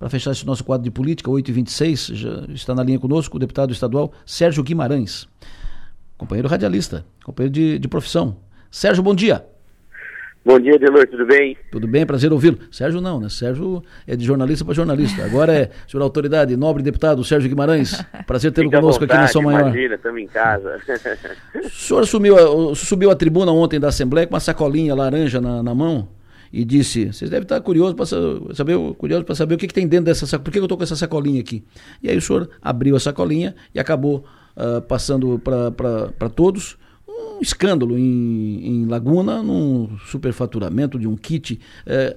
para fechar esse nosso quadro de política, 8h26, já está na linha conosco o deputado estadual Sérgio Guimarães, companheiro radialista, companheiro de, de profissão. Sérgio, bom dia. Bom dia, Delor, tudo bem? Tudo bem, prazer ouvi-lo. Sérgio não, né? Sérgio é de jornalista para jornalista. Agora é, senhor autoridade, nobre deputado Sérgio Guimarães, prazer tê-lo conosco vontade, aqui na São Maior. Imagina, estamos em casa. o senhor subiu, subiu a tribuna ontem da Assembleia com uma sacolinha laranja na, na mão e disse: Vocês devem estar curiosos para saber, curioso para saber o que, que, tem dentro dessa sacolinha, por que eu estou com essa sacolinha aqui? E aí o senhor abriu a sacolinha e acabou uh, passando para todos um escândalo em, em, Laguna, num superfaturamento de um kit. É,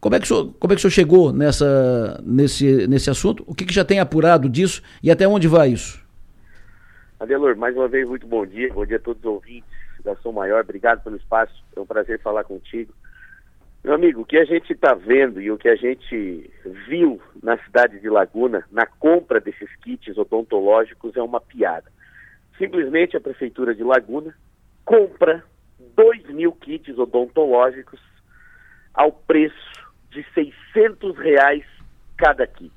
como, é que o senhor, como é que o senhor chegou nessa, nesse, nesse assunto? O que, que já tem apurado disso e até onde vai isso? Adelor, mais uma vez, muito bom dia. Bom dia a todos os ouvintes da Som Maior. Obrigado pelo espaço. É um prazer falar contigo. Meu amigo, o que a gente está vendo e o que a gente viu na cidade de Laguna, na compra desses kits odontológicos, é uma piada. Simplesmente a Prefeitura de Laguna compra 2 mil kits odontológicos ao preço de 600 reais cada kit.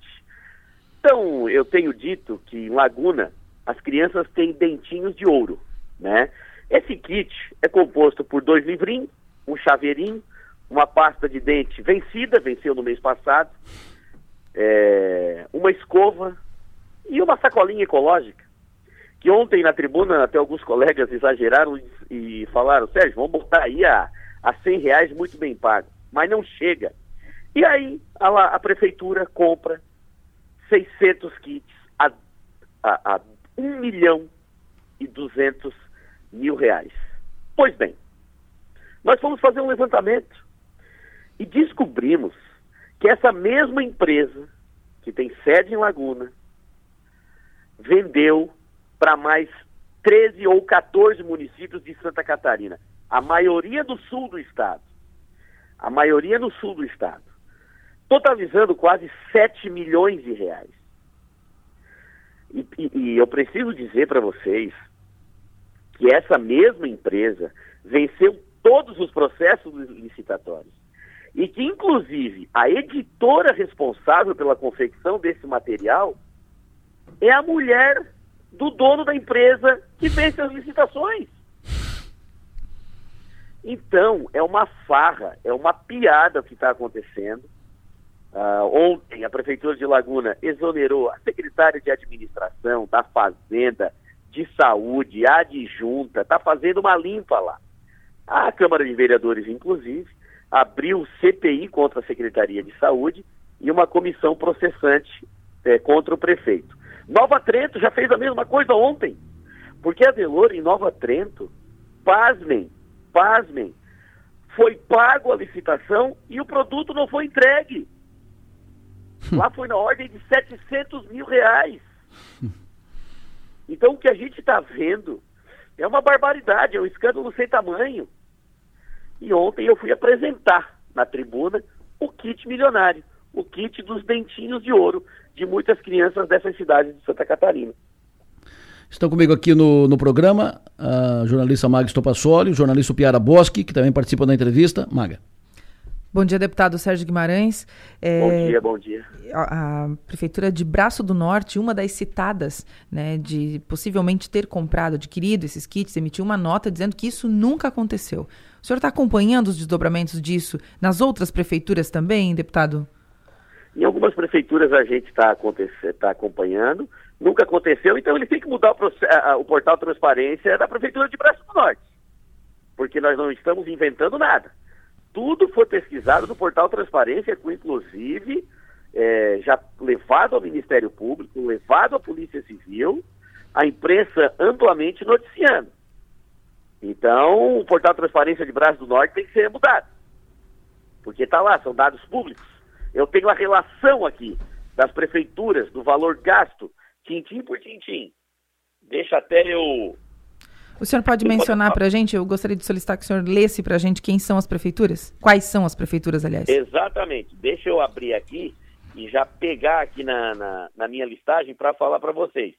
Então, eu tenho dito que em Laguna as crianças têm dentinhos de ouro, né? Esse kit é composto por dois livrinhos, um chaveirinho, uma pasta de dente vencida, venceu no mês passado, é, uma escova e uma sacolinha ecológica que ontem na tribuna até alguns colegas exageraram e, falaram, Sérgio, vamos botar aí a, a 100 reais muito bem pago, mas não chega. E aí a, a prefeitura compra 600 kits a, a, a 1 milhão e 200 mil reais. Pois bem, nós fomos fazer um levantamento e descobrimos que essa mesma empresa, que tem sede em Laguna, vendeu para mais 13 ou 14 municípios de Santa Catarina. A maioria do sul do estado. A maioria no sul do estado. Totalizando quase 7 milhões de reais. E, e, e eu preciso dizer para vocês que essa mesma empresa venceu todos os processos licitatórios. E que, inclusive, a editora responsável pela confecção desse material é a mulher do dono da empresa que vence as licitações. Então, é uma farra, é uma piada o que está acontecendo. Uh, ontem, a Prefeitura de Laguna exonerou a secretária de Administração, da Fazenda, de Saúde, adjunta, está fazendo uma limpa lá. A Câmara de Vereadores, inclusive, abriu CPI contra a Secretaria de Saúde e uma comissão processante é, contra o prefeito. Nova Trento já fez a mesma coisa ontem. Porque a Delor em Nova Trento, pasmem, pasmem, foi pago a licitação e o produto não foi entregue. Lá foi na ordem de 700 mil reais. Então o que a gente está vendo é uma barbaridade, é um escândalo sem tamanho. E ontem eu fui apresentar na tribuna o kit milionário, o kit dos dentinhos de ouro de muitas crianças dessas cidades de Santa Catarina. Estão comigo aqui no, no programa a jornalista Maga Stopassoli, o jornalista Piara Boschi, que também participa da entrevista. Maga. Bom dia, deputado Sérgio Guimarães. É, bom dia, bom dia. A, a, Prefeitura de Braço do Norte, uma das citadas, né, de possivelmente ter comprado, adquirido esses kits, emitiu uma nota dizendo que isso nunca aconteceu. O senhor está acompanhando os desdobramentos disso nas outras prefeituras também, deputado? Em algumas prefeituras a gente está tá acompanhando, nunca aconteceu, então ele tem que mudar o, o, portal transparência da Prefeitura de Braço do Norte. Porque nós não estamos inventando nada. Tudo foi pesquisado no portal transparência, com inclusive é, já levado ao Ministério Público, levado à Polícia Civil, a imprensa amplamente noticiando. Então, o portal Transparência de Braço do Norte tem que ser mudado. Porque está lá, são dados públicos. Eu tenho a relação aqui das prefeituras, do valor gasto, tintim por tintim. Deixa até eu. O senhor pode mencionar para a gente, eu gostaria de solicitar que o senhor lesse para a gente quem são as prefeituras? Quais são as prefeituras, aliás? Exatamente. Deixa eu abrir aqui e já pegar aqui na, na, na minha listagem para falar para vocês.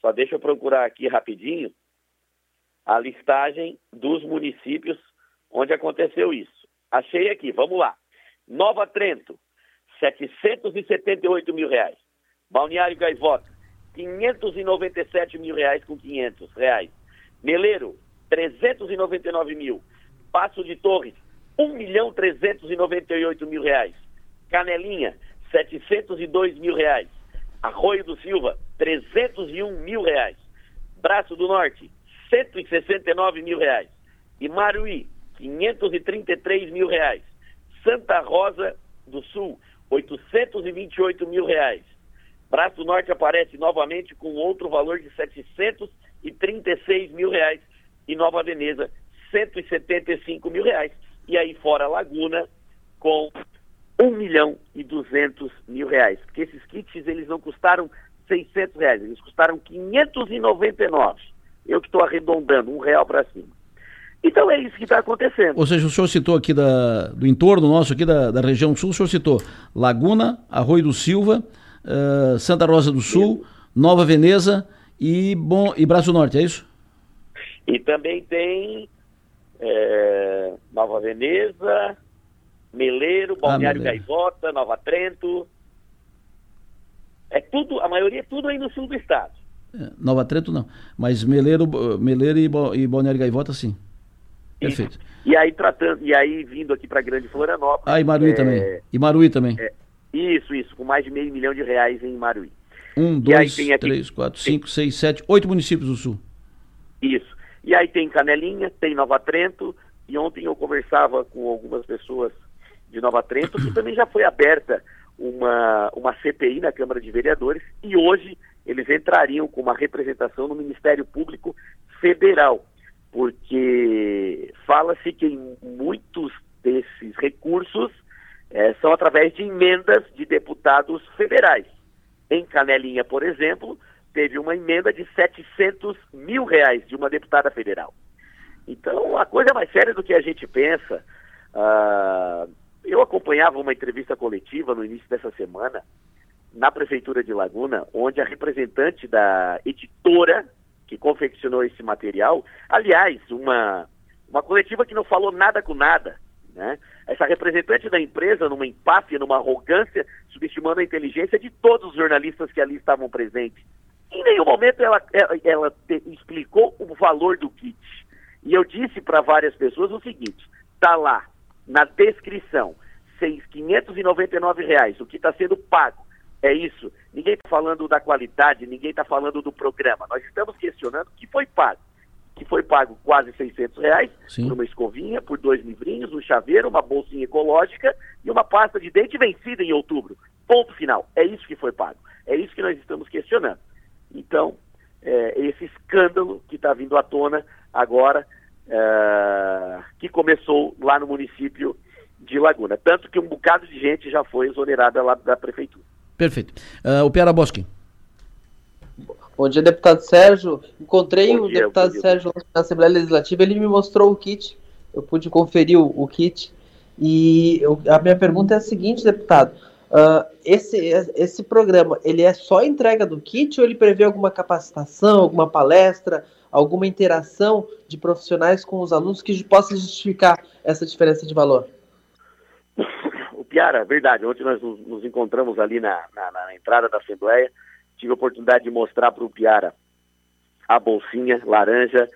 Só deixa eu procurar aqui rapidinho a listagem dos municípios onde aconteceu isso. Achei aqui, vamos lá. Nova Trento, 778 mil reais. Balneário Gaivota, 597 mil reais com 500 reais. Meleiro, 399 mil. Passo de Torres, 1 milhão 398 mil reais. Canelinha, 702 mil reais. Arroio do Silva, 301 mil reais. Braço do Norte, 169 mil reais. E Maruí, 533 mil reais. Santa Rosa do Sul, 828 mil reais. Braço do Norte aparece novamente com outro valor de 736 mil reais. E Nova Veneza, 175 mil reais. E aí fora Laguna, com 1 milhão e 200 mil reais. Porque esses kits, eles não custaram 600 reais, eles custaram 599. Eu que estou arredondando, um real para cima. Então é isso que está acontecendo. Ou seja, o senhor citou aqui da, do entorno nosso, aqui da, da região sul, o senhor citou Laguna, Arroio do Silva, uh, Santa Rosa do Sul, Nova Veneza e, bom, e Braço Norte, é isso? E também tem é, Nova Veneza, Meleiro, Balneário ah, Gaivota, Nova Trento. É tudo, a maioria é tudo aí no sul do estado. É, Nova Trento não, mas Meleiro, Meleiro e, e Balneário Gaivota sim. Perfeito. E, e, aí tratando, e aí vindo aqui para Grande Florianópolis. Ah, e Maruí é, também. E Maruí também. É, isso, isso, com mais de meio milhão de reais em Maruí. Um, dois, aqui, três, quatro, cinco, seis, sete, oito municípios do sul. Isso. E aí tem Canelinha, tem Nova Trento, e ontem eu conversava com algumas pessoas de Nova Trento, que também já foi aberta uma, uma CPI na Câmara de Vereadores, e hoje eles entrariam com uma representação no Ministério Público Federal, porque fala-se que muitos desses recursos é, são através de emendas de deputados federais. Em Canelinha, por exemplo, teve uma emenda de 700 mil reais de uma deputada federal. Então, a coisa é mais séria do que a gente pensa. Uh, eu acompanhava uma entrevista coletiva no início dessa semana na Prefeitura de Laguna, onde a representante da editora que confeccionou esse material, aliás, uma, uma coletiva que não falou nada com nada, né? Essa representante da empresa, numa empáfia, numa arrogância, subestimando a inteligência de todos os jornalistas que ali estavam presentes. Em nenhum momento ela, ela, ela te, explicou o valor do kit. E eu disse para várias pessoas o seguinte: está lá na descrição, 599 reais, o que está sendo pago. É isso. Ninguém está falando da qualidade, ninguém está falando do programa. Nós estamos questionando o que foi pago. Que foi pago quase 600 reais Sim. por uma escovinha, por dois livrinhos, um chaveiro, uma bolsinha ecológica e uma pasta de dente vencida em outubro. Ponto final. É isso que foi pago. É isso que nós estamos questionando. Então, é, esse escândalo que está vindo à tona agora, é, que começou lá no município de Laguna. Tanto que um bocado de gente já foi exonerada lá da prefeitura. Perfeito. Uh, o Piara Bosque. Bom dia, deputado Sérgio. Encontrei o deputado Sérgio na Assembleia Legislativa, ele me mostrou o kit, eu pude conferir o, o kit. E eu, a minha pergunta é a seguinte, deputado: Uh, esse, esse programa, ele é só entrega do kit ou ele prevê alguma capacitação, alguma palestra, alguma interação de profissionais com os alunos que possa justificar essa diferença de valor? O Piara, verdade, ontem nós nos, nos encontramos ali na, na, na, entrada da Assembleia, tive a oportunidade de mostrar para o Piara a bolsinha laranja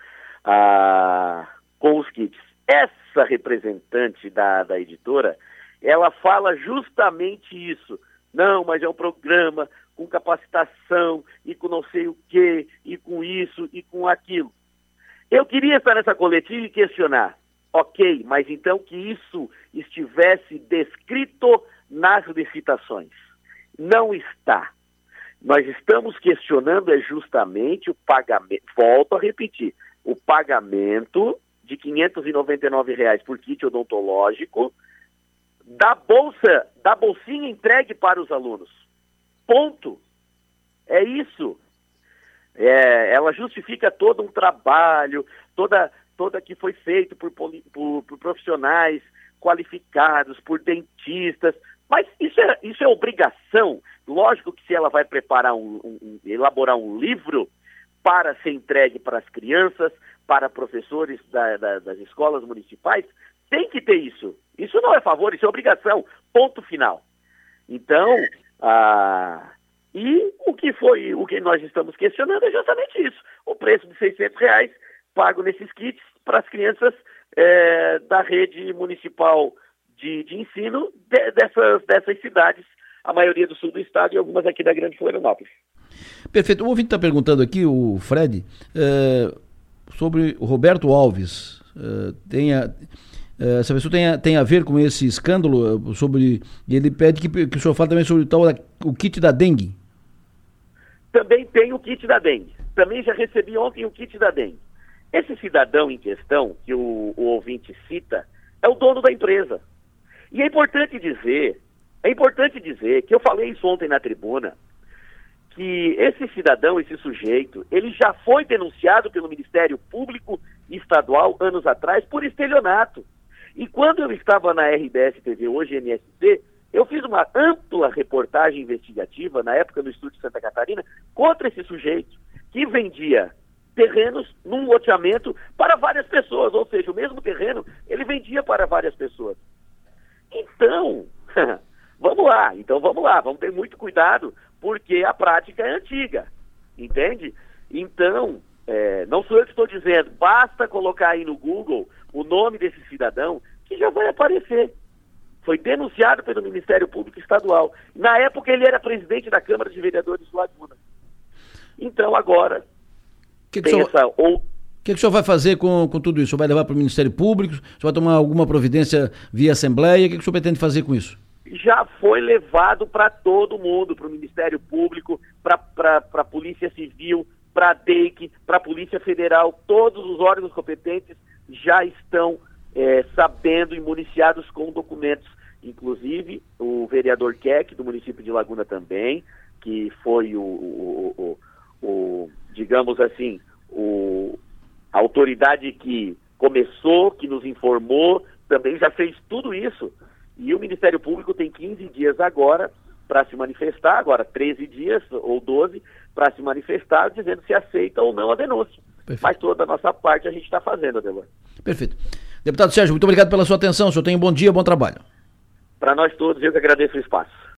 a, com os kits. Essa representante da, da editora, ela fala justamente isso. Não, mas é um programa com capacitação e com não sei o quê, e com isso e com aquilo. Eu queria estar nessa coletiva e questionar. Ok, mas então que isso estivesse descrito nas licitações. Não está. Nós estamos questionando é justamente o pagamento, volto a repetir, o pagamento de 599 reais por kit odontológico da bolsa, da bolsinha entregue para os alunos. Ponto. É isso. É, ela justifica todo um trabalho, toda, toda que foi feito por, por, por profissionais qualificados, por dentistas, mas isso é, isso é obrigação. Lógico que se ela vai preparar um, um, elaborar um livro para ser entregue para as crianças, para professores da, da, das escolas municipais, tem que ter isso. Isso não é favor, isso é obrigação. Ponto final. Então, ah, e o que foi, o que nós estamos questionando é justamente isso, o preço de 600 reais pago nesses kits para as crianças é, da rede municipal de, de ensino de, dessas, dessas cidades, a maioria do sul do estado e algumas aqui da Grande Florianópolis. Perfeito. O ouvinte está perguntando aqui, o Fred, é, sobre o Roberto Alves. É, tem a, é, essa pessoa tem a, tem a ver com esse escândalo sobre. E ele pede que, que o senhor fale também sobre o tal o kit da dengue. Também tem o kit da dengue. Também já recebi ontem o kit da dengue. Esse cidadão em questão, que o, o ouvinte cita, é o dono da empresa. E é importante dizer, é importante dizer que eu falei isso ontem na tribuna, que esse cidadão, esse sujeito, ele já foi denunciado pelo Ministério Público Estadual anos atrás por estelionato. E quando eu estava na RBS TV, hoje NSC, eu fiz uma ampla reportagem investigativa, na época no Estúdio Santa Catarina, contra esse sujeito, que vendia terrenos num loteamento para várias pessoas, ou seja, o mesmo terreno ele vendia para várias pessoas. Então, vamos lá, então vamos lá, vamos ter muito cuidado, porque a prática é antiga, entende? Então, é, não sou eu que estou dizendo, basta colocar aí no Google o nome desse cidadão que já vai aparecer. Foi denunciado pelo Ministério Público Estadual. Na época ele era presidente da Câmara de Vereadores de Laguna. Então agora que que tem essa ou que, que o senhor vai fazer com, com tudo isso? O senhor vai levar para o Ministério Público? O senhor vai tomar alguma providência via Assembleia? O que, que o senhor pretende fazer com isso? Já foi levado para todo mundo, para o Ministério Público, para a Polícia Civil, para a DEIC, para a Polícia Federal. Todos os órgãos competentes já estão é, sabendo e municiados com documentos. Inclusive, o vereador Keck, do município de Laguna também, que foi o, o, o, o digamos assim, o, autoridade que começou, que nos informou, também já fez tudo isso. E o Ministério Público tem 15 dias agora para se manifestar, agora 13 dias ou 12, para se manifestar dizendo se aceita ou não a denúncia. Perfeito. Mas toda a nossa parte a gente está fazendo, Adelor. Perfeito. Deputado Sérgio, muito obrigado pela sua atenção. O senhor tem um bom dia, bom trabalho. Para nós todos, eu que agradeço o espaço.